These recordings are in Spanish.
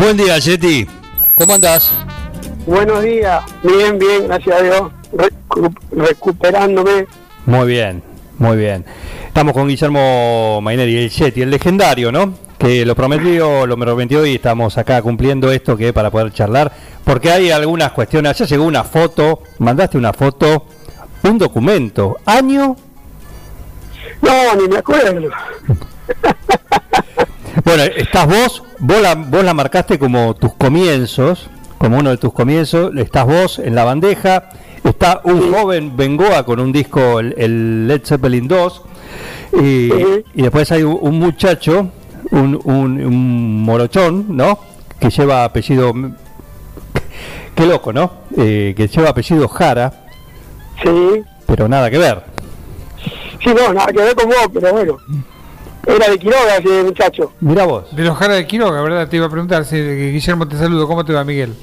Buen día, Yeti. ¿Cómo andás? Buenos días, bien, bien, gracias a Dios, Recu- recuperándome. Muy bien, muy bien. Estamos con Guillermo Maineri, el Yeti, el legendario, ¿no? Que lo prometió, lo me prometió y estamos acá cumpliendo esto que para poder charlar, porque hay algunas cuestiones. Ya llegó una foto, mandaste una foto, un documento, año. No, ni me acuerdo. Bueno, estás vos, vos la, vos la marcaste como tus comienzos, como uno de tus comienzos, estás vos en la bandeja, está un joven Bengoa con un disco, el, el Led Zeppelin 2, y, y después hay un, un muchacho, un, un, un morochón, ¿no? Que lleva apellido, qué loco, ¿no? Eh, que lleva apellido Jara, Sí, pero nada que ver. sí, no, nada que ver con vos, pero bueno. Era de Quiroga ese muchacho. Mira vos. De los Jara de Quiroga, ¿verdad? Te iba a preguntar. Sí, Guillermo, te saludo. ¿Cómo te va, Miguel?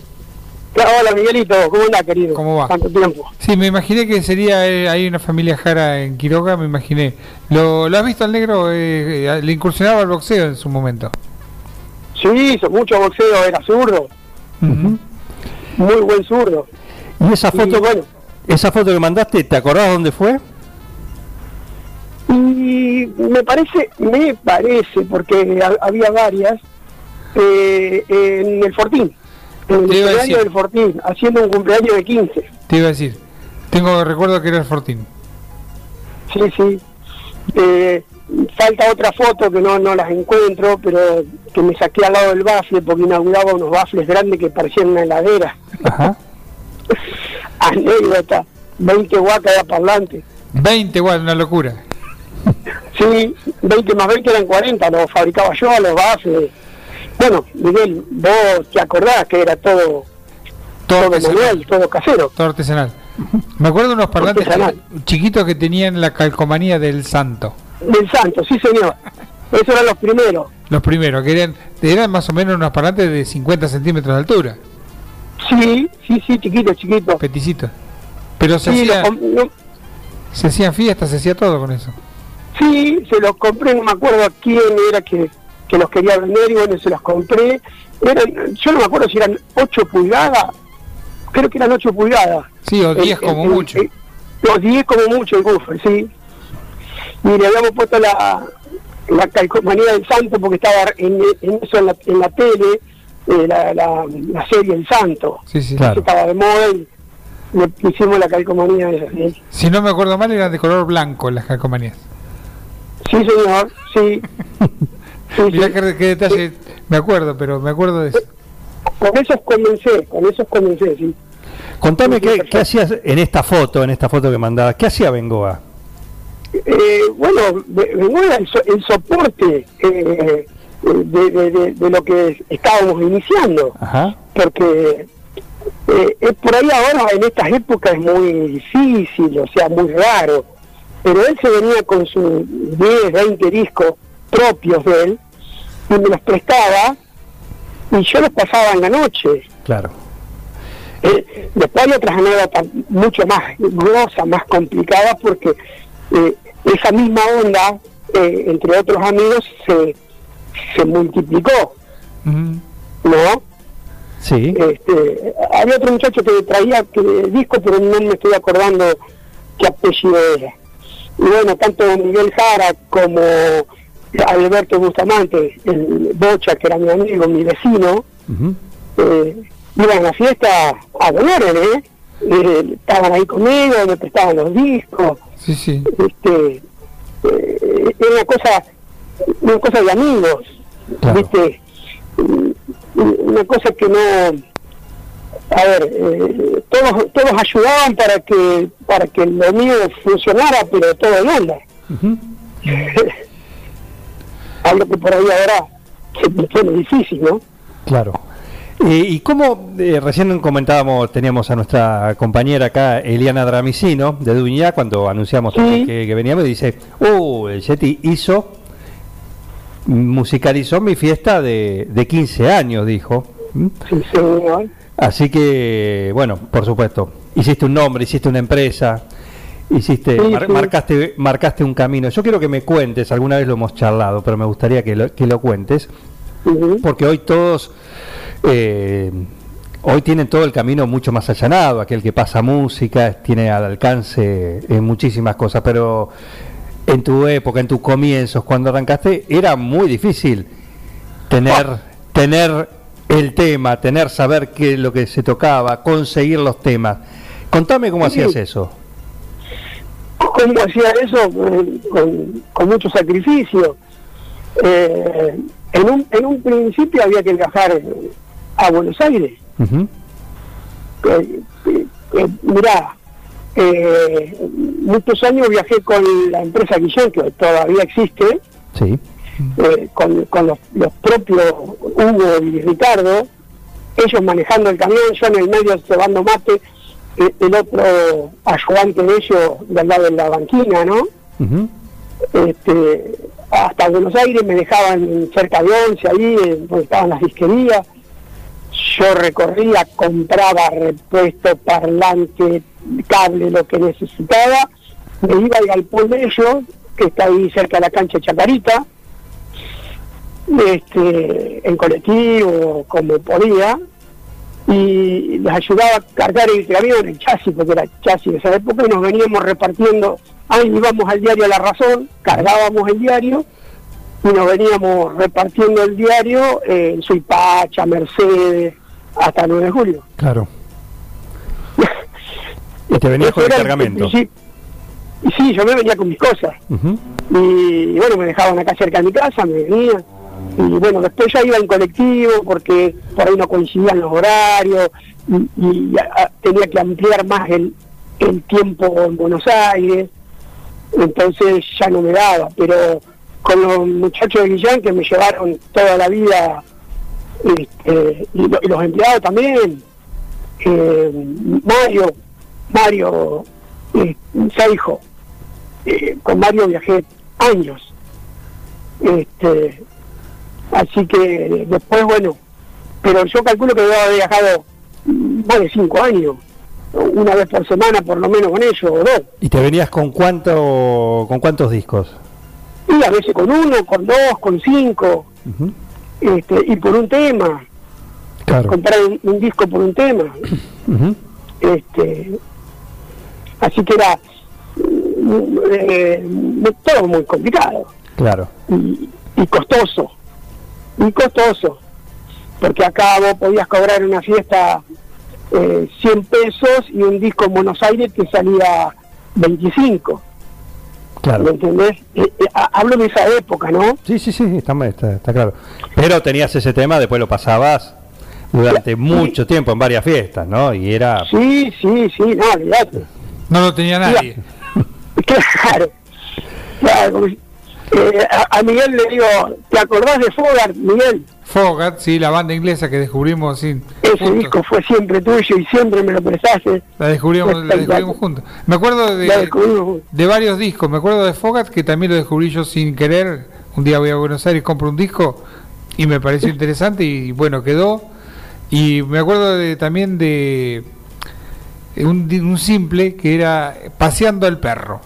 Hola Miguelito, ¿cómo andás, querido? ¿Cómo va? Tanto tiempo. Sí, me imaginé que sería. eh, hay una familia Jara en Quiroga, me imaginé. ¿Lo, lo has visto al negro? Eh, eh, le incursionaba al boxeo en su momento. Sí, hizo mucho boxeo, era zurdo, muy buen zurdo. Y esa foto, bueno. esa foto que mandaste, ¿te acordás dónde fue? Y me parece, me parece, porque ha- había varias, eh, en el Fortín, en el cumpleaños del Fortín, haciendo un cumpleaños de 15. Te iba a decir. Tengo recuerdo que era el Fortín. Sí, sí. Eh, falta otra foto que no, no las encuentro, pero que me saqué al lado del bafle porque inauguraba unos bafles grandes que parecían una heladera. Ajá. Anécdota, 20 guacas de parlante. 20 igual, una locura. Sí, 20 más 20 eran 40, los fabricaba yo a los bafles. Bueno, Miguel, vos te acordás que era todo, Todo todo manual, todo casero. Todo artesanal. Me acuerdo de unos parlantes chiquitos que tenían la calcomanía del santo. Del santo, sí señor. Esos eran los primeros. Los primeros, que eran, eran más o menos unos parlantes de 50 centímetros de altura. Sí, sí, sí, chiquito, chiquito. Peticitos. Pero se, Sí, hacía- no- se hacían fiestas, se hacía todo con eso. Sí, se los compré, no me acuerdo a quién era que, que los quería vender y bueno, se los compré. Eran, yo no me acuerdo si eran 8 pulgadas, creo que eran 8 pulgadas. Sí, o El- 10 como mucho. el- los 10 como mucho el buffer, sí. Y le habíamos puesto la, la calcomanía del santo porque estaba en, en eso en la, en la tele, eh, la, la, la serie El Santo. Sí, sí. Eso estaba de moda y le pusimos la calcomanía esa, ¿sí? Si no me acuerdo mal, eran de color blanco las calcomanías. Sí, señor, sí. Sí, Mirá sí. qué, qué detalle, me acuerdo, pero me acuerdo de eso. Con esos comencé, con esos comencé, sí. Contame qué, qué hacías en esta foto, en esta foto que mandabas. ¿Qué hacía Bengoa? Eh, bueno, ve- vengo el, so- el soporte eh, de, de- de- de lo que estábamos iniciando, Ajá. porque eh, es por ahí ahora en estas épocas es muy difícil, o sea, muy raro, pero él se venía con sus 10, 20 discos propios de él y me los prestaba y yo los pasaba en la noche. Claro. Eh, después hay otras anécdotas mucho más grosas, más complicadas, porque eh, esa misma onda, eh, entre otros amigos, se, se multiplicó, ¿no? Sí. Este, había otro muchacho que traía que, disco, pero no me estoy acordando qué apellido era. Y bueno, tanto Miguel Jara como Alberto Bustamante, el Bocha, que era mi amigo, mi vecino, eh, iban a la fiesta a donar, ¿eh? Eh, Estaban ahí conmigo, me prestaban los discos, Sí, sí. este, eh, era una cosa, una cosa de amigos, ¿viste? Mm, Una cosa que no, a ver, eh, todos, todos ayudaban para que, para que lo mío funcionara, pero todo en onda. Algo que por ahí ahora se pone difícil, ¿no? Claro. Eh, ¿Y cómo, eh, recién comentábamos, teníamos a nuestra compañera acá, Eliana Dramicino, de Duñá, cuando anunciamos Sí. que, que veníamos, y dice, uh, el Yeti hizo, musicalizó mi fiesta de, de 15 años, dijo. Sí. Así que, bueno, por supuesto, hiciste un nombre, hiciste una empresa, hiciste, Sí, mar- sí. marcaste, marcaste un camino. Yo quiero que me cuentes, alguna vez lo hemos charlado, pero me gustaría que lo, que lo cuentes, porque hoy todos, eh, hoy tienen todo el camino mucho más allanado, aquel que pasa música, tiene al alcance eh, muchísimas cosas, pero en tu época, en tus comienzos, cuando arrancaste, era muy difícil tener, tener el tema, tener saber qué es lo que se tocaba, conseguir los temas. Contame cómo Sí. hacías eso. ¿Cómo hacía eso? Con, con mucho sacrificio. Eh, en, un, en un principio había que viajar a Buenos Aires. Eh, eh, mirá, eh, muchos años viajé con la empresa Guillén, que todavía existe, Sí, eh, con, con los, los propios Hugo y Ricardo, ellos manejando el camión, yo en el medio cebando mate, eh, el otro ayudante de ellos del lado de la banquina, ¿no? este, hasta Buenos Aires me dejaban cerca de Once, ahí donde estaban las disquerías. Yo recorría, compraba repuesto, parlante, cable, lo que necesitaba. Me iba al galpón de ellos, que está ahí cerca de la cancha de Chacarita, este, en colectivo, como podía, y les ayudaba a cargar el camión, el chasis, porque era chasis de esa época, y nos veníamos repartiendo, ahí íbamos al diario La Razón, cargábamos el diario, y nos veníamos repartiendo el diario eh, en Suipacha, Mercedes, hasta el 9 de julio. claro. Y te venías con el cargamento. Sí, y sí, yo me venía con mis cosas. Ujú, y bueno, me dejaban acá cerca de mi casa, me venía. Y bueno, después ya iba en colectivo porque por ahí no coincidían los horarios y, tenía que ampliar más el, el tiempo en Buenos Aires. Entonces ya no me daba, pero con los muchachos de Guillán que me llevaron toda la vida este, y los empleados también, eh, Mario, Mario eh, Seijo, eh, con Mario viajé años. Este, así que después, bueno, pero yo calculo que debo haber viajado mm, más de cinco años, una vez por semana por lo menos con ellos, o dos. ¿Y te venías con cuánto, con cuántos discos? Y a veces con uno, con dos, con cinco, este, y por un tema, Claro. comprar un, un disco por un tema. Este así que era mm, eh, todo muy complicado. Claro. y, y costoso, y costoso, porque acá vos podías cobrar una fiesta eh, 100 pesos y un disco en Buenos Aires que salía 25, ¿me Claro. entendés? Eh, eh, ha- hablo de esa época, ¿no? Sí, sí, sí, está, está, está claro. Pero tenías ese tema, después lo pasabas durante mucho tiempo en varias fiestas, ¿no? Y era... Sí, sí, sí, no, olvidate. No lo tenía nadie. Claro, claro. Eh, a, a Miguel le digo, ¿te acordás de Fogart, Miguel? Fogat, sí, la banda inglesa que descubrimos sin Ese juntos. disco fue siempre tuyo y siempre me lo prestaste. La descubrimos, la descubrimos juntos. Me acuerdo de, varios discos. Me acuerdo de Fogat, que también lo descubrí yo sin querer. Un día voy a Buenos Aires, compro un disco y me pareció interesante y bueno, quedó. Y me acuerdo de, también de un, un simple que era Paseando al Perro.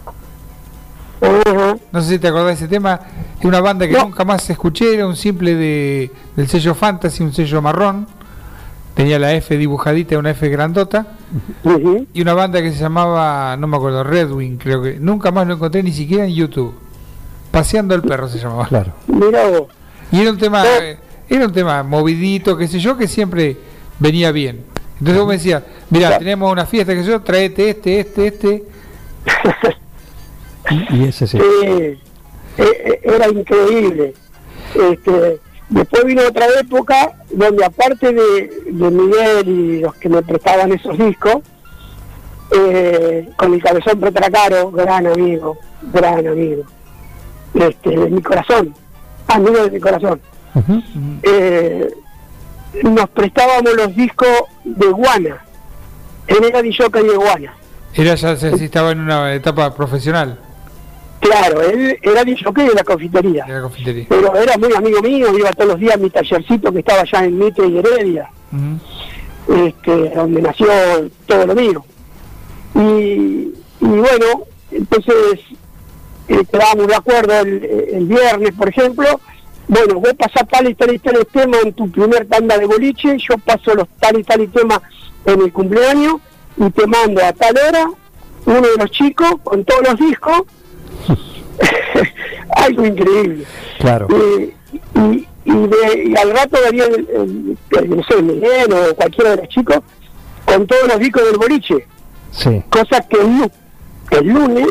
No sé si te acordás de ese tema. Es una banda que No. nunca más escuché. Era un simple de, del sello Fantasy, un sello marrón. Tenía la F dibujadita, una F grandota. Y una banda que se llamaba, no me acuerdo, Redwing, creo que. Nunca más lo encontré ni siquiera en YouTube. Paseando el perro se llamaba. Claro. Mira vos. Y era un tema, eh, era un tema movidito, qué sé yo, que siempre venía bien. Entonces vos me decías, mira, tenemos una fiesta, que yo, traete este, este, este. Y ese sí. Sí, eh, eh, era increíble. Este, después vino otra época donde aparte de, de Miguel y los que me prestaban esos discos, eh, con el cabezón Petracaro, gran amigo, gran amigo, este, de mi corazón, amigo de mi corazón. Eh, nos prestábamos los discos de Guana. Él era DJ de Guana. Era ya se estaba en una etapa profesional Claro, él era DJ de la confitería. de la confitería. Pero era muy amigo mío, iba todos los días a mi tallercito que estaba allá en Mitre y Heredia, este, donde nació todo lo mío. Y, y bueno, entonces eh, quedábamos de acuerdo el, el viernes, por ejemplo. Bueno, vos pasás tal y tal y tal tema en tu primer tanda de boliche, yo paso los tal y tal y temas en el cumpleaños y te mando a tal hora uno de los chicos con todos los discos. Algo increíble. Claro. Eh, y, y, de- y al rato venía el, no sé, Miguel o cualquiera de los chicos con todos los discos del boliche, Sí. cosa que el, lu- el lunes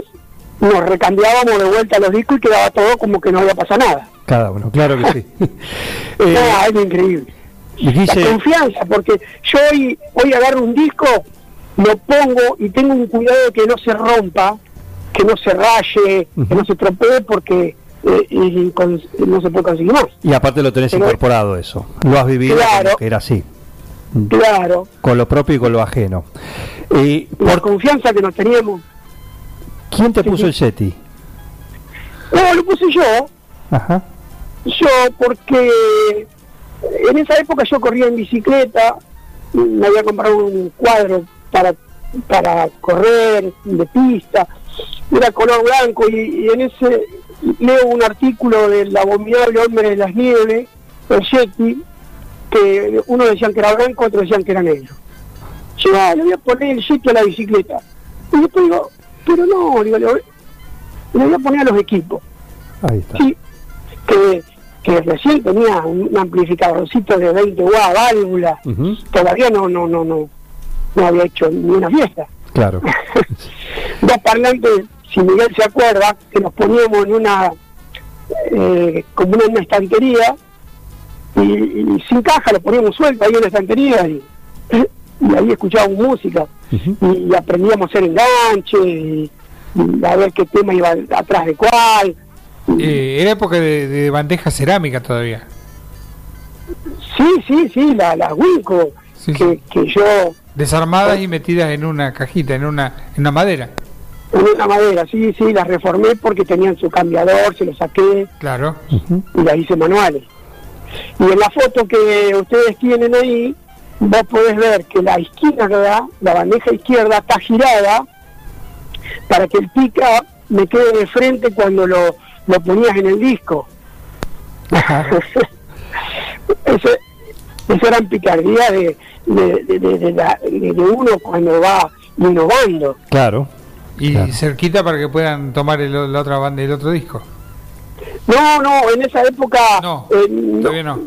nos recambiábamos de vuelta los discos y quedaba todo como que no había pasado nada. Cada uno, claro que sí. No, Eh, algo increíble. La Guille, confianza, porque yo hoy, hoy agarro un disco, lo pongo y tengo un cuidado de que no se rompa, que no se raye, que no se tropee, porque eh, y con- no se puede conseguir más. y aparte lo tenés Pero- incorporado eso. Lo has vivido Claro. que era así. Claro, Con lo propio y con lo ajeno. La ¿por confianza que nos teníamos. ¿Quién te Sí, puso sí. el SETI? No, lo puse yo, Ajá. yo porque en esa época yo corría en bicicleta, me había comprado un cuadro para, para correr de pista, era color blanco y, y en ese leo un artículo del abominable hombre de las nieves, el Yeti, que uno decían que era blanco, otros decían que era negro. Yo ah, le voy a poner el Yeti a la bicicleta. Y después digo, pero no, digo, le voy- a poner a los equipos. Ahí está. Sí, que, que recién tenía un amplificadorcito de 20 watts, válvula, todavía no, no, no, no, no había hecho ni una fiesta. Claro. Dos parlantes, si Miguel se acuerda, que nos poníamos en una, eh, como en una estantería, y, y sin caja lo poníamos suelto ahí en la estantería, y, y ahí escuchábamos música, y, aprendíamos a hacer enganche, y, y a ver qué tema iba atrás de cuál. Eh, era época de, de bandeja cerámica todavía. Sí, sí, sí, la, la Winco, Sí, que, sí. que yo Desarmadas y metidas en una cajita, en una, en una madera. en una madera, sí, sí, las reformé porque tenían su cambiador, se lo saqué Claro. Y las hice manuales. Y en la foto que ustedes tienen ahí, vos podés ver que la izquierda, la bandeja izquierda está girada para que el pica me quede de frente cuando lo, lo ponías en el disco. eso eran picardías de, de, de, de- de la- de- uno cuando va innovando. Claro. Y Claro. cerquita para que puedan tomar el, la otra banda, el otro disco. No, no, en esa época No, eh, no.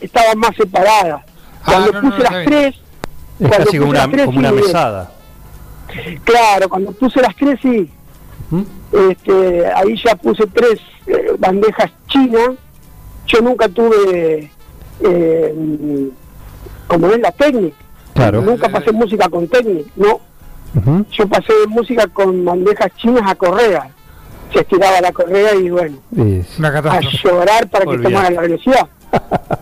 estaban más separadas. Cuando puse las bien. tres, Es casi como una, las tres, como una sí, mesada. claro, cuando puse las tres, sí, Ujú. este, ahí ya puse tres eh, bandejas chinas. Yo nunca tuve, eh, como es la técnica, Claro. nunca pasé música con técnica, no. Yo pasé música con bandejas chinas a correa. Se estiraba la correa y bueno, a llorar para que tomara la velocidad.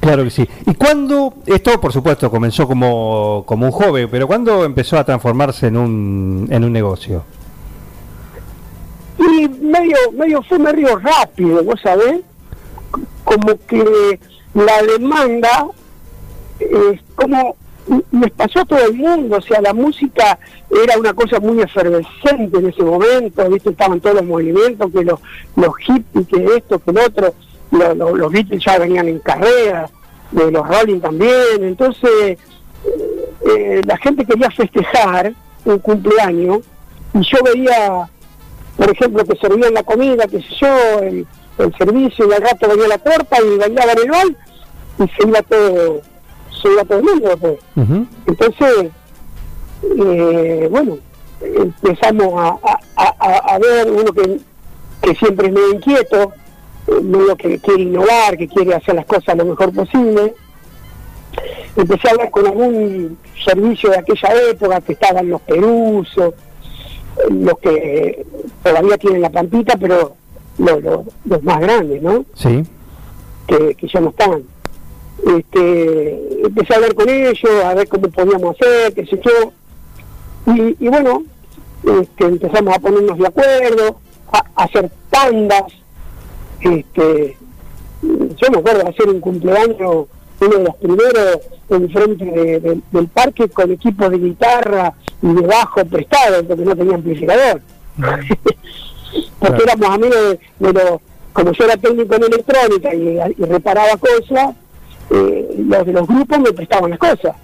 Claro que sí. ¿Y cuándo, esto por supuesto comenzó como, como un joven, pero cuándo empezó a transformarse en un, en un negocio? Y medio, medio fue medio rápido, vos sabés, como que la demanda, eh, como les pasó a todo el mundo, o sea, la música era una cosa muy efervescente en ese momento, ¿viste? Estaban todos los movimientos, que los, los hippies, que esto, que lo otro, lo- lo- los Beatles ya venían en carrera, de los Rolling también, entonces eh, la gente quería festejar un cumpleaños y yo veía por ejemplo, que servían la comida, qué sé yo, el, el servicio, y al rato venía la torta y bailaban el bal, y se iba todo, se iba todo el mundo. Pues. Entonces, eh, bueno, empezamos a, a- a- a- ver uno que, que siempre es medio inquieto, eh, medio que quiere innovar, que quiere hacer las cosas lo mejor posible. Empecé a hablar con algún servicio de aquella época que estaban los perusos, los que todavía tienen la pampita, pero lo- lo- los más grandes, ¿no? Sí. Que, que ya no están. este, empecé a hablar con ellos, a ver cómo podíamos hacer, qué sé yo. Y, y bueno, este, empezamos a ponernos de acuerdo, a, a hacer tandas. Este, yo me acuerdo de hacer un cumpleaños, uno de los primeros, enfrente de- de- del parque con equipo de guitarra y de bajo prestado, porque no tenía amplificador. porque Claro. éramos amigos de, de los, como yo era técnico en electrónica y, y reparaba cosas, eh, los de los grupos me prestaban las cosas.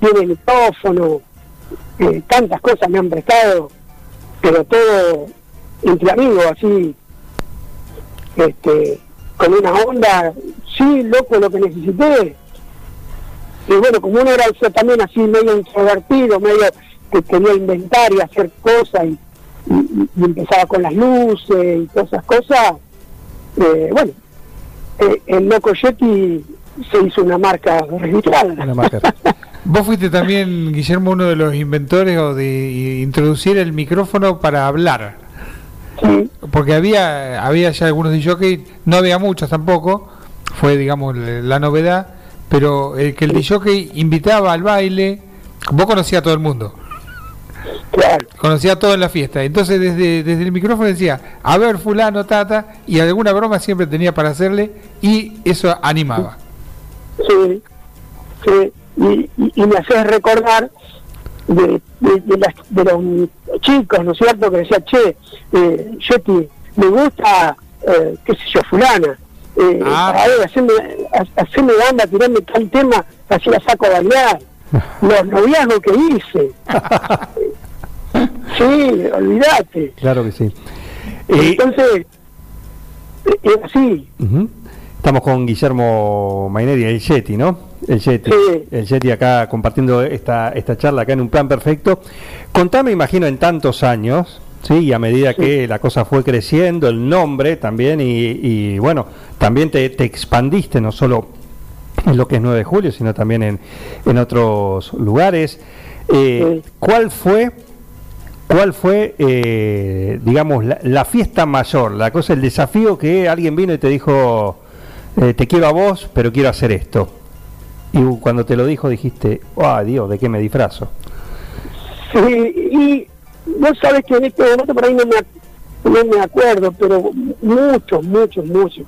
Tiene micrófono, eh, tantas cosas me han prestado, pero todo entre amigos, así, este, con una onda, sí, loco, lo que necesité. Y bueno, como uno era eso también así medio introvertido, medio que quería inventar y hacer cosas y, y- y empezaba con las luces y todas esas cosas, eh, bueno, eh, el loco Yeti se hizo una marca registrada. Una marca. Vos fuiste también, Guillermo, uno de los inventores o de introducir el micrófono para hablar. Sí, Porque había había ya algunos DJ, no había muchos tampoco, fue digamos la la novedad, pero el que el DJ invitaba al baile, vos conocías a todo el mundo, claro. conocía todo en la fiesta, entonces desde, desde el micrófono decía, a ver fulano, tata, y alguna broma siempre tenía para hacerle y eso animaba. Sí, sí, y, y, y me haces recordar de, de, de las- de los chicos, ¿no es cierto? Que decía, che, eh, Yeti, me gusta, eh, qué sé yo, fulana. Eh, Ah. A ver, haceme, ha- haceme banda, tirame tal tema, así la saco a bailar. Los noviazgos que hice. sí, olvídate. Claro que sí. Y- Entonces, eh, es así. Ujú. Estamos con Guillermo Maineri, el Yeti, ¿no? El Yeti. Sí. El Yeti acá compartiendo esta, esta charla acá en un plan perfecto. Contame, imagino, en tantos años, ¿sí? Y a medida que la cosa fue creciendo, el nombre también, y, y, bueno, también te, te expandiste, no solo en lo que es 9 de julio, sino también en, en otros lugares. Eh, Sí. ¿Cuál fue ¿Cuál fue, eh, digamos, la, la fiesta mayor, la cosa, el desafío que alguien vino y te dijo, eh, te quiero a vos, pero quiero hacer esto? Y cuando te lo dijo dijiste, oh Dios, ¿de qué me disfrazo? Sí, y vos sabes que en este momento por ahí no me, no me acuerdo, pero muchos, muchos, muchos.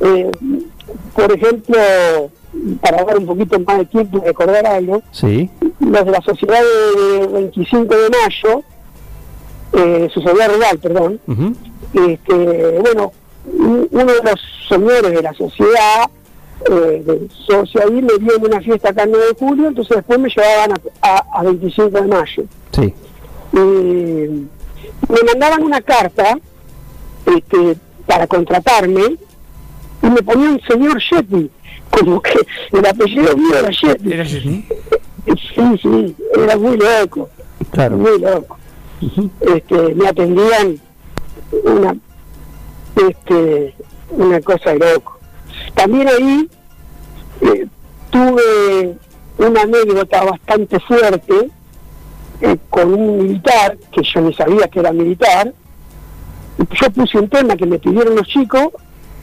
Eh, por ejemplo, para dar un poquito más de tiempo y recordar algo, Sí, los de la sociedad de 25 de mayo, eh, sociedad rural, perdón, este, bueno, un- uno de los señores de la sociedad, eh, del socio ahí, me dio en una fiesta acá el 9 de julio, entonces después me llevaban a, a- a 25 de mayo. sí, Y me mandaban una carta este, para contratarme y me ponían señor Yeti, como que el apellido mío era Yeti. Era Yeti. Sí, sí, era muy loco, claro. muy loco. Este, me atendían una, este, una cosa de loco. También ahí eh, tuve una anécdota bastante fuerte eh, con un militar, que yo ni sabía que era militar. Yo puse un tema que me pidieron los chicos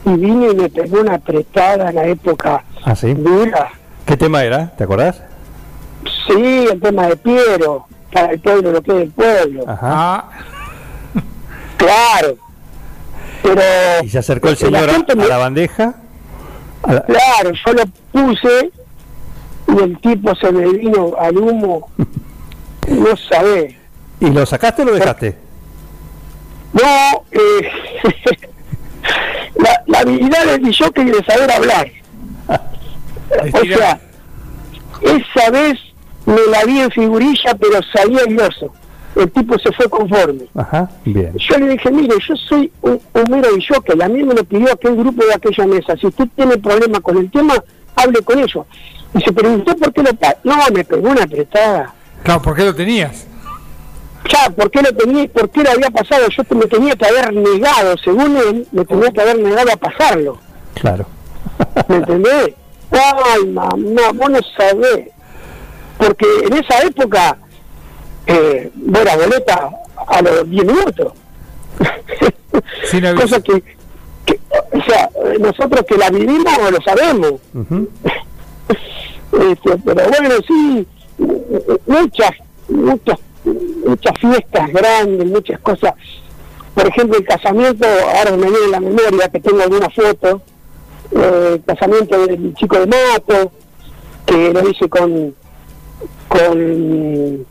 y vine y me pegó una apretada en la época Ah, sí. dura. ¿Qué tema era? ¿Te acordás? Sí, el tema de Piero, para el pueblo lo que es el pueblo. Ajá. Ah, Claro. Pero Y se acercó el la señor a, gente me- a la bandeja. a la- Claro, yo lo puse y el tipo se me vino al humo. No sabés. ¿Y lo sacaste o lo dejaste? No, eh, la, la habilidad del jockey de saber hablar. O sea, esa vez me la vi en figurilla, pero salí airoso. El tipo se fue conforme. Ajá, bien. Yo le dije, mire, yo soy un, un mero jockey, a mí me lo pidió aquel grupo de aquella mesa. Si usted tiene problema con el tema, hable con ellos. Y se preguntó por qué lo... No, me pegó una apretada. claro, ¿por qué lo tenías? Ya, ¿por qué lo tenía? ¿Por qué lo había pasado? Yo me tenía que haber negado, según él, me tenía que haber negado a pasarlo. Claro. ¿Me entendés? Ay, mamá, vos no sabés. Porque en esa época, eh, la boleta a los 10 minutos. Cosa que, que, o sea, nosotros que la vivimos lo sabemos. Este, pero bueno, sí, muchas, muchas, muchas fiestas grandes, muchas cosas. Por ejemplo, el casamiento, ahora me viene en la memoria que tengo alguna foto, eh, el casamiento del chico de Mato, que lo hice con, con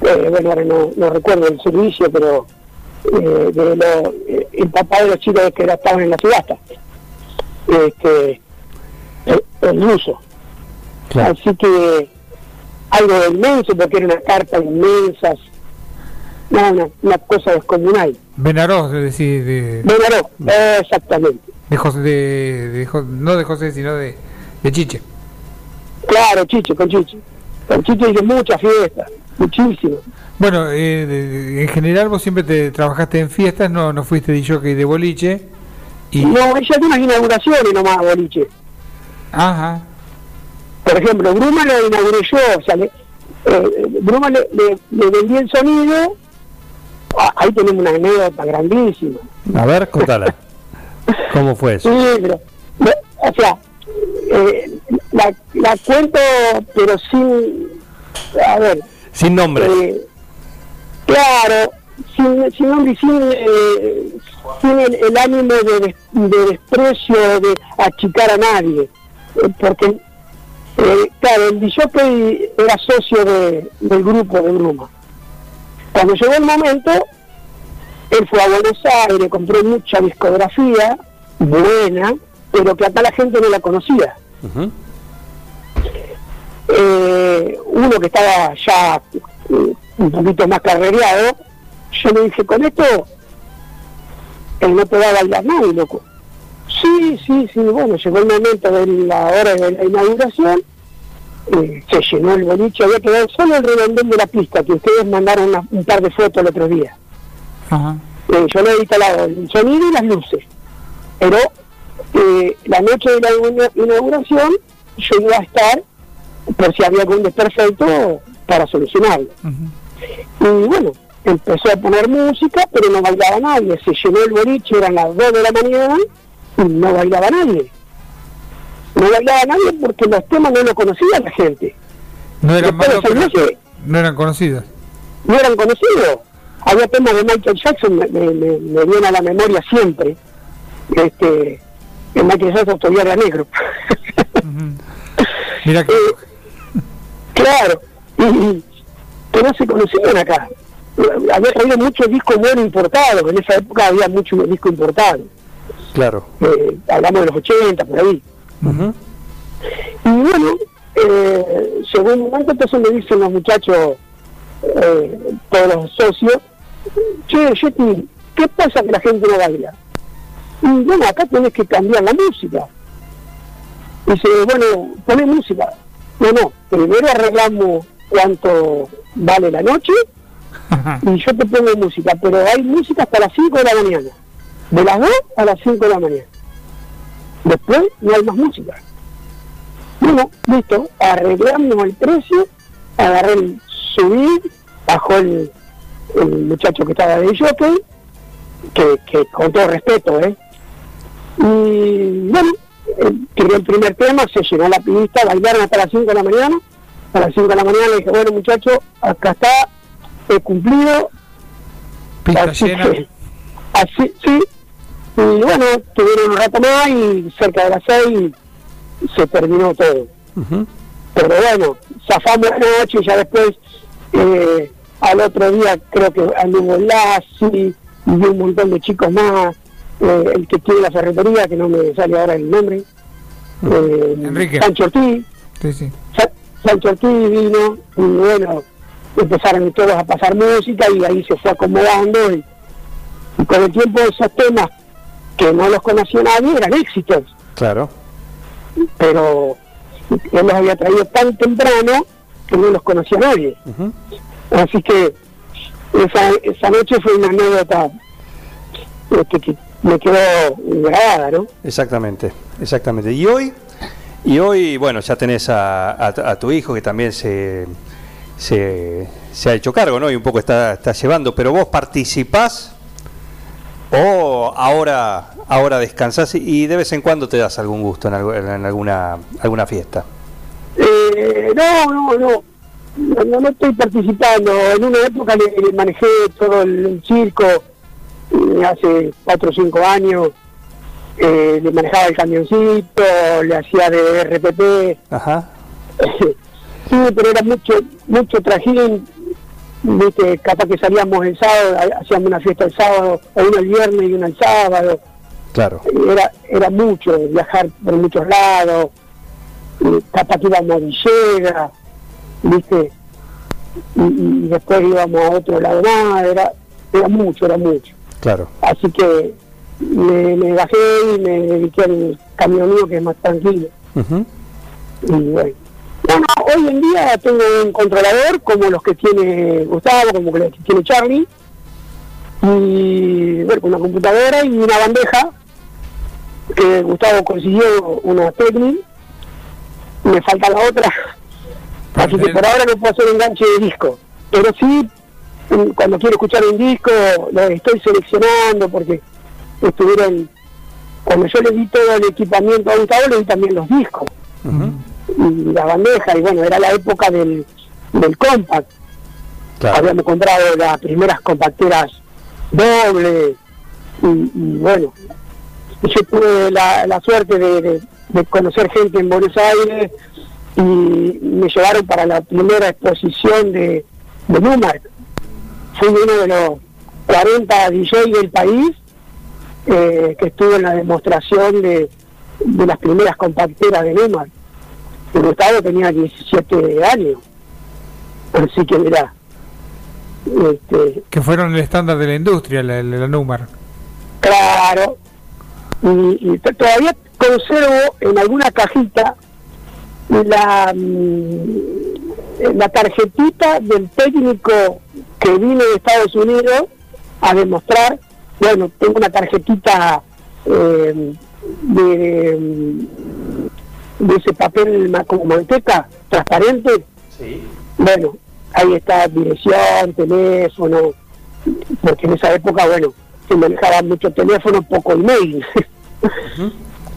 eh, bueno, ahora no, no recuerdo el servicio, pero eh, de lo, eh, el papá de los chicos que estaban en la subasta, este, el, el ruso. Así que algo inmenso, porque era una carta inmensa, no, una, una cosa descomunal. Benarós, es decir, de, Benarós, exactamente. de José, de, de no de José, sino de, de Chiche. Claro, Chiche, con Chiche. Chiche hice muchas fiestas, muchísimas. Bueno, eh, en general vos siempre te trabajaste en fiestas, no, no fuiste de jockey de boliche. Y, No, ella tiene unas inauguraciones nomás, boliche. Ajá. Por ejemplo, Bruma lo inauguré yo, o sea, le, eh, Bruma le, le, le vendí el sonido, Ah, ahí tenemos una anécdota grandísima. A ver, contala. ¿Cómo fue eso? Sí, pero, o sea, eh, la, la cuento, pero sin, a ver, Sin nombres. eh, claro, sin, sin nombre y sin, eh, sin el, el ánimo de, des- de desprecio, de achicar a nadie. Porque, claro, el DJ era socio de, del grupo de Bruma. Cuando llegó el momento, él fue a Buenos Aires, compró mucha discografía, buena, pero que acá la gente no la conocía. Eh, uno que estaba ya eh, un poquito más carrereado, yo le dije, con esto, él no te va a bailar nadie, loco. Sí, sí, sí, bueno, llegó el momento de la hora de la inauguración, eh, se llenó el boliche, había quedado solo el redondel de la pista, que ustedes mandaron una- un par de fotos el otro día. Eh, yo le he instalado el sonido y las luces. Pero eh, la noche de la ina- inauguración yo iba a estar, por si había algún desperfecto, para solucionarlo. Y bueno, empezó a poner música, pero no bailaba nadie. Se llenó el boliche, eran las 2 de la mañana, y no bailaba nadie. No bailaba nadie porque los temas no lo conocía la gente. No eran no eran conocidos. no eran conocidos. Había temas de Michael Jackson, me, me- me viene a la memoria siempre. Este, Michael Jackson todavía era negro. Mira que Eh, claro, y que no se conocían acá. Había traído muchos discos buenos importados, en esa época había muchos discos importados. Claro. Eh, hablamos de los 80, por ahí. Ujú. Y bueno, eh, llegó un momento, entonces me dicen los muchachos, eh, todos los socios, che, Yeti, ¿qué pasa que la gente no baila? Y bueno, acá tenés que cambiar la música. Dice, bueno, poné música. No, no, primero arreglamos cuánto vale la noche y yo te pongo música, pero hay música hasta las 5 de la mañana. De las 2 a las 5 de la mañana. Después no hay más música. Bueno, listo, arreglamos el precio, agarré el subir, bajó el, el muchacho que estaba de jockey, que, que con todo respeto, ¿eh? Y bueno, eh, tiré el primer tema, se llenó la pista, bailaron hasta las 5 de la mañana. A las 5 de la mañana le dije, bueno muchachos, acá está, he cumplido. pista Así llena. que, así, sí. Y bueno, tuvieron un rato más y cerca de las 6 se terminó todo. Pero bueno, zafamos la noche y ya después, eh, al otro día creo que anduvo Lassi y un montón de chicos más, eh, el que tiene la ferretería, que no me sale ahora el nombre, eh, Enrique. Sancho Ortiz, Sí, sí. Sa- Sancho Ortiz vino y bueno, empezaron todos a pasar música y ahí se fue acomodando y, y con el tiempo esos temas que no los conocía nadie eran éxitos Claro. pero él los había traído tan temprano que no los conocía nadie. Así que esa, esa noche fue una anécdota este, que me quedó grabada, ¿no? Exactamente, exactamente. Y hoy, y hoy, bueno, ya tenés a, a- a tu hijo que también se, se, se ha hecho cargo, ¿no? Y un poco está, está llevando, pero vos participás o ahora, ahora descansás y de vez en cuando te das algún gusto en, algo- en alguna, alguna fiesta. Eh, no, no, no, no, no, estoy participando. En una época le, le manejé todo el, el circo, hace cuatro o cinco años. Eh, le manejaba el camioncito, le hacía de RPP. Ajá. sí, pero era mucho, mucho trajín. Viste, capaz que salíamos el sábado, ha- hacíamos una fiesta el sábado, o una el viernes y una el sábado. Claro. Era, era mucho, viajar por muchos lados, capaz que íbamos a Villegas, viste, y, y después íbamos a otro lado más, era, era mucho, era mucho. Claro. Así que me, me bajé y me dediqué al camión mío que es más tranquilo. Y bueno. Bueno, hoy en día tengo un controlador como los que tiene Gustavo, como los que tiene Charlie, y bueno, una computadora y una bandeja que Gustavo consiguió una Technic, me falta la otra, así que por ahora no puedo hacer enganche de disco, pero sí cuando quiero escuchar un disco lo estoy seleccionando porque estuvieron cuando yo le di todo el equipamiento a Gustavo le di también los discos. Y la bandeja y bueno era la época del, del compact. Claro. habíamos comprado las primeras compacteras dobles y, y bueno yo tuve la, la suerte de, de- de conocer gente en Buenos Aires y me llevaron para la primera exposición de, de Numark fui uno de los 40 DJ del país eh, que estuvo en la demostración de, de las primeras compacteras de y Gustavo tenía 17 años así que mirá este, Que fueron el estándar de la industria, la, la, la Numar. Claro. Y, todavía conservo en alguna cajita la, mm, la tarjetita del técnico que vino de Estados Unidos a demostrar. Bueno, tengo una tarjetita eh, de, de ese papel como manteca transparente. Sí. Bueno, ahí está dirección, teléfono, porque en esa época, bueno, se manejaba mucho teléfono, poco email.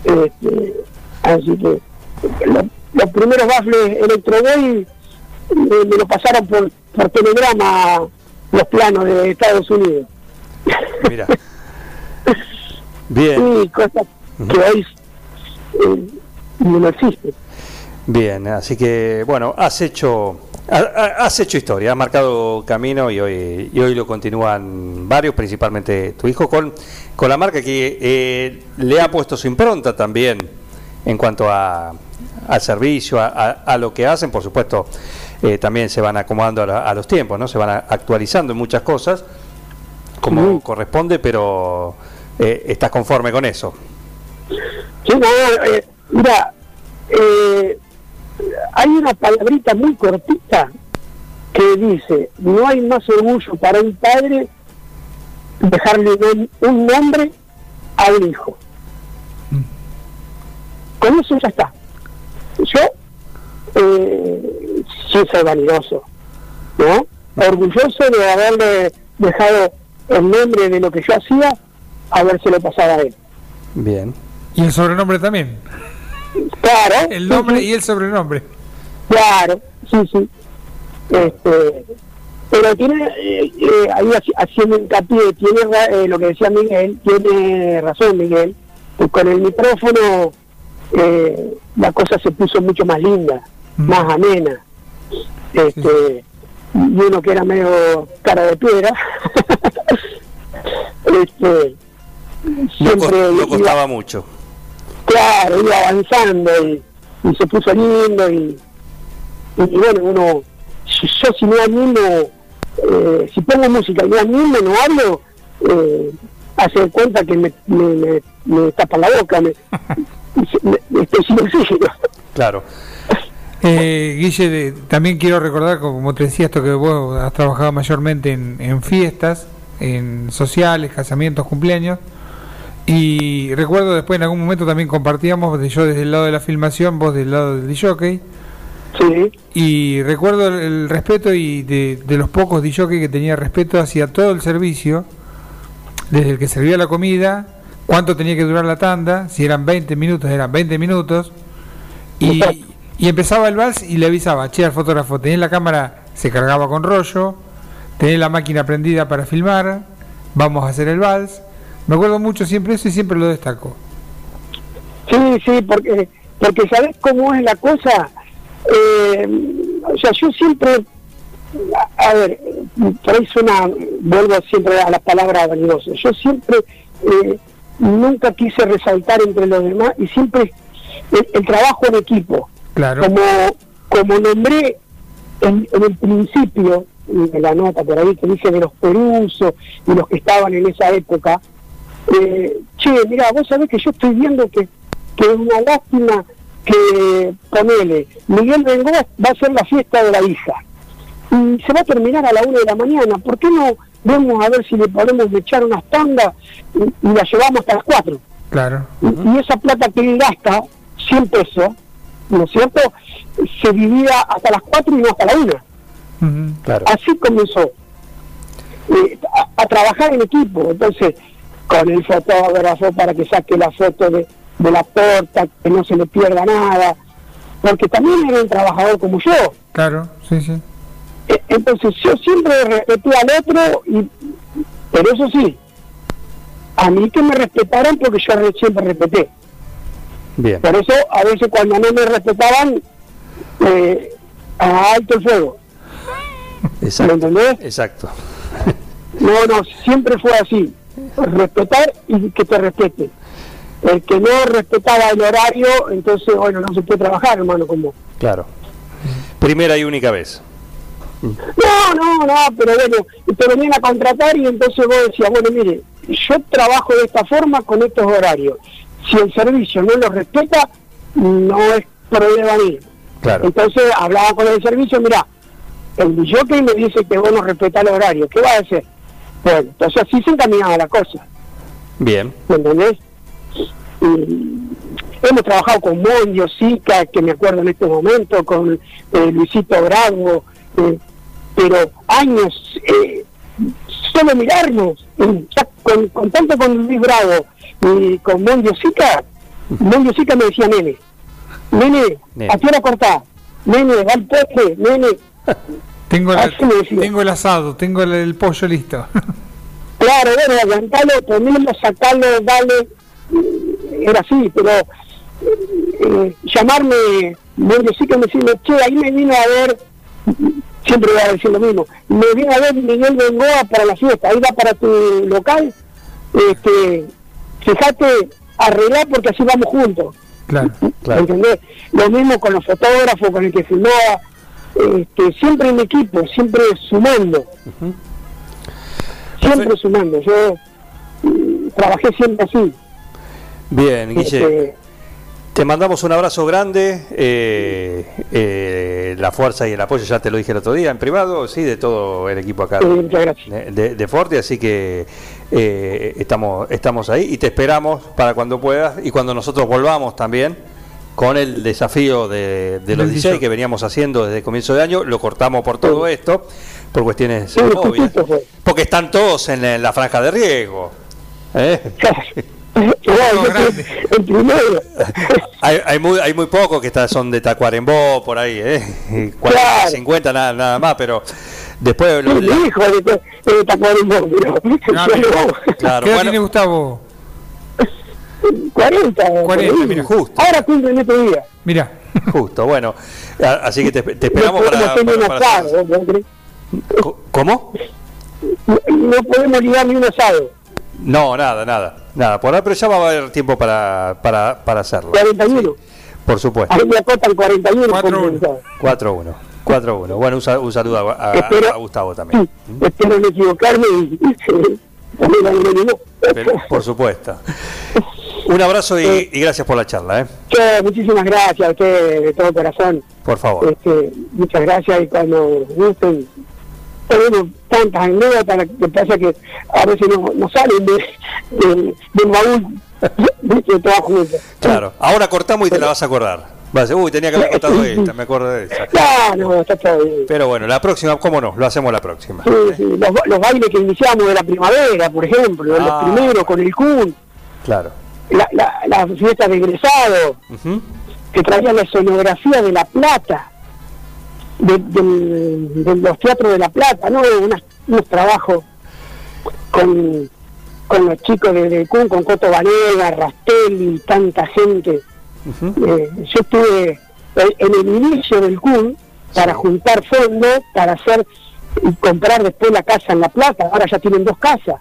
Este, así que lo- los primeros baffles Electroboy me, me lo pasaron por, por telegrama los planos de Estados Unidos. Mira. Bien. Sí, cosas que hoy eh, no existen. Bien, así que bueno, has hecho ha- ha- has hecho historia, has marcado camino y hoy y hoy lo continúan varios, principalmente tu hijo con con la marca que eh, le ha puesto su impronta también en cuanto a al servicio, a, a- a lo que hacen, por supuesto, eh, también se van acomodando a, la- a los tiempos, ¿no? Se van a- actualizando en muchas cosas como Mm. corresponde, pero eh, estás conforme con eso. Sí, no, eh, mira, eh, hay una palabrita muy cortita que dice, no hay más orgullo para un padre dejarle un, un nombre a un hijo. Con eso ya está. Yo eh, sí soy vanidoso, ¿no? Orgulloso de haberle dejado el nombre de lo que yo hacía, habérselo pasado a él. Bien. Y el sobrenombre también. Claro. El nombre sí. y el sobrenombre. Claro, sí, sí. Este, pero tiene, eh, eh, ahí haci- haciendo hincapié, tiene eh, lo que decía Miguel, tiene razón Miguel, que con el micrófono eh, la cosa se puso mucho más linda, Mm. más amena. Este, y uno que era medio cara de piedra, este, siempre no iba- costaba mucho. claro, iba avanzando y, y se puso lindo y, y, y bueno, uno, si yo si no animo, eh, si pongo música y no animo, no hablo, eh, hace cuenta que me, me, me, me tapa la boca, me- estoy sin oxígeno. Claro. Eh, Guille, de- también quiero recordar, como te decía, esto que vos has trabajado mayormente en, en fiestas, en sociales, casamientos, cumpleaños. Y recuerdo después en algún momento también compartíamos, de yo desde el lado de la filmación, vos del lado del DJ. Sí, Y recuerdo el, el respeto y de, de los pocos DJ que tenía respeto hacia todo el servicio, desde el que servía la comida, cuánto tenía que durar la tanda, si eran 20 minutos, eran 20 minutos, y, y empezaba el vals y le avisaba, che, al fotógrafo, tenés la cámara, se cargaba con rollo, tenés la máquina prendida para filmar, vamos a hacer el vals. Me acuerdo mucho siempre eso y siempre lo destaco. Sí, sí, porque, porque ¿sabés cómo es la cosa? Eh, o sea, yo siempre, a, ver, por ahí suena, vuelvo siempre a las palabras vanidosas, yo siempre eh, nunca quise resaltar entre los demás y siempre el trabajo en equipo. Claro. Como, como nombré en, en el principio, de la nota por ahí que dice de los perusos y los que estaban en esa época, eh, che, mira, vos sabés que yo estoy viendo que, que es una lástima que, ponele, Miguel Bengoa va a hacer la fiesta de la hija y se va a terminar a la una de la mañana, ¿por qué no vemos a ver si le podemos echar unas tandas y, y la llevamos hasta las cuatro? Claro. Y, y esa plata que él gasta, 100 pesos, ¿no es cierto?, se divida hasta las cuatro y no hasta la una. Ujú. Claro. Así comenzó eh, a, a trabajar en equipo. Entonces, con el fotógrafo para que saque la foto de, de la torta, que no se le pierda nada, porque también era un trabajador como yo. Claro, sí, sí. Eh, Entonces, yo siempre respeté al otro, y, pero eso sí, a mí que me respetaran porque yo re- siempre respeté. Bien. Por eso, a veces cuando no me respetaban, eh, a alto el fuego. ¿Me Exacto. entendés? Exacto. No, no, siempre fue así. Respetar y que te respete. El que no respetaba el horario, entonces, bueno, no se puede trabajar, hermano, como... Claro. Primera y única vez. No, no, no, pero bueno, te venían a contratar y entonces vos decías, bueno, mire, yo trabajo de esta forma con estos horarios. Si el servicio no lo respeta, no es problema mío. Claro. Entonces hablaba con el servicio, mira, el jockey me dice que vos no respetás el horario, ¿qué va a hacer? Bueno, entonces así se encaminaba la cosa. Bien. ¿me entendés? Y hemos trabajado con Mondio, Sica, que me acuerdo en este momento, con eh, Luisito Bravo, eh, pero años, eh, solo mirarnos, ya con, con tanto con Luis Bravo y con Mondio Sica, Mondio Sica me decía, nene, nene, Nene. ¿a qué hora cortás? Nene, va al postre, nene, Tengo, la- decía. tengo el asado, tengo el, el pollo listo. Claro, bueno, aguantalo, ponelo, sacalo, dale. eh, Era así, pero eh, llamarme, que me decirme, che, ahí me vino a ver, siempre voy a decir lo mismo, me vino a ver Miguel Bengoa para la fiesta, ahí va para tu local, este, fíjate, arreglar porque así vamos juntos. Claro. Claro. ¿entendés? Lo mismo con los fotógrafos, con el que filmaba, este, siempre en equipo, siempre sumando. Siempre sumando. Yo mm, trabajé siempre así. Bien, Guille. Este, Te mandamos un abrazo grande. eh, eh, la fuerza y el apoyo, ya te lo dije el otro día en privado, sí, de todo el equipo acá Eh, muchas gracias. de, de- de Forte. Así que eh, estamos, estamos ahí y te esperamos para cuando puedas y cuando nosotros volvamos también con el desafío de, de los Del 16 DJ. que veníamos haciendo desde el comienzo de año. Lo cortamos por todo esto, por cuestiones Sí, fue. Porque están todos en, la- en la franja de riesgo. ¿eh? Hay, hay muy hay muy pocos que está- son de Tacuarembó por ahí, ¿eh? 40, Claro. 50 nada, nada más, pero después lo- mi hijo de, de, de Tacuarembó, pero Ah, pero claro, ¿Qué edad bueno, tiene Gustavo? 40. por 40, ahí. mira, justo. Ahora cumplen este día. Mira. justo, bueno, así que te, te esperamos no para, un ¿Cómo? no, no podemos ligar ni un asado. No, nada, nada, nada, por ahora, pero ya va a haber tiempo para, para, para hacerlo. 41. Por supuesto. Ahí me acotan 41. Cuatro, cumplen uno. asado. 4-1. 4-1. Bueno, un, un saludo a, a- Espero- a Gustavo también. Sí, espero no equivocarme y también. Pero, por supuesto. Un abrazo y, y gracias por la charla, ¿eh? Che, muchísimas gracias a ustedes de todo corazón. Por favor. Este, muchas gracias y cuando gusten tenemos tantas anécdotas que pasa que a veces no, no salen de, de- del baúl de todas juntas. Claro. Ahora cortamos y te la vas a acordar. Decir, uy, tenía que haber contado esta, me acuerdo de esa. No, no, está todo bien. Pero bueno, la próxima, ¿cómo no? Lo hacemos la próxima. Sí, sí, Los, los bailes que iniciamos de la primavera, por ejemplo, Ah. los primeros con el Kun, Claro. la, la, la fiesta de egresado, que traía la escenografía de La Plata, de, de los teatros de La Plata, ¿no? unos trabajos con, con los chicos de, de con Coto Vanega, Rastelli, tanta gente. Eh, yo estuve en el inicio del CUN para juntar fondos, para hacer y comprar después la casa en La Plata, ahora ya tienen dos casas.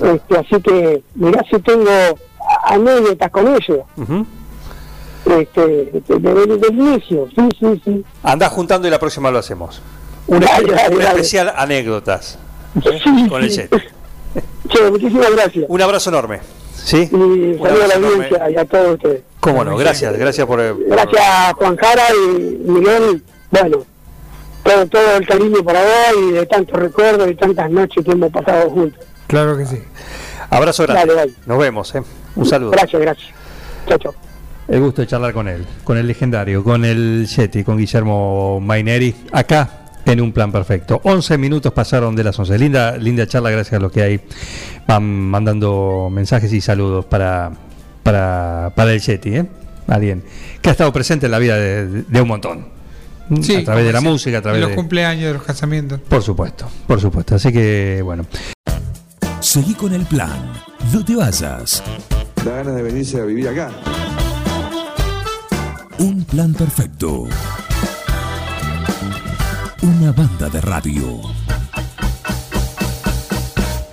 Este, así que mirá si tengo anécdotas con ellos. este, desde, el inicio, sí, sí, sí. Andás juntando y la próxima lo hacemos. Una, especial anécdotas ¿eh? con el set. muchísimas gracias. Un abrazo enorme. ¿Sí? Y saludo a la audiencia y a todos ustedes. Cómo no, gracias, gracias por... Gracias Juan Jara y Miguel, bueno, todo, todo el cariño para vos y de tantos recuerdos y tantas noches que hemos pasado juntos. Claro que sí. Abrazo grande. Nos vemos, ¿eh? Un saludo. Gracias, gracias. Chao, chao. El gusto de charlar con él, con el legendario, con el Yeti, con Guillermo Maineri, acá en un plan perfecto. 11 minutos pasaron de las 11. Linda, linda charla, gracias a los que hay van mandando mensajes y saludos para, para, para el Yeti, ¿eh? Alguien que ha estado presente en la vida de, un montón. a través de la música, a través de los cumpleaños, de los casamientos. Por supuesto, por supuesto. Así que, bueno. Seguí con el plan. No te vayas. Da ganas de venirse a vivir acá. Un plan perfecto. Una banda de radio.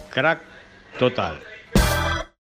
Crack total.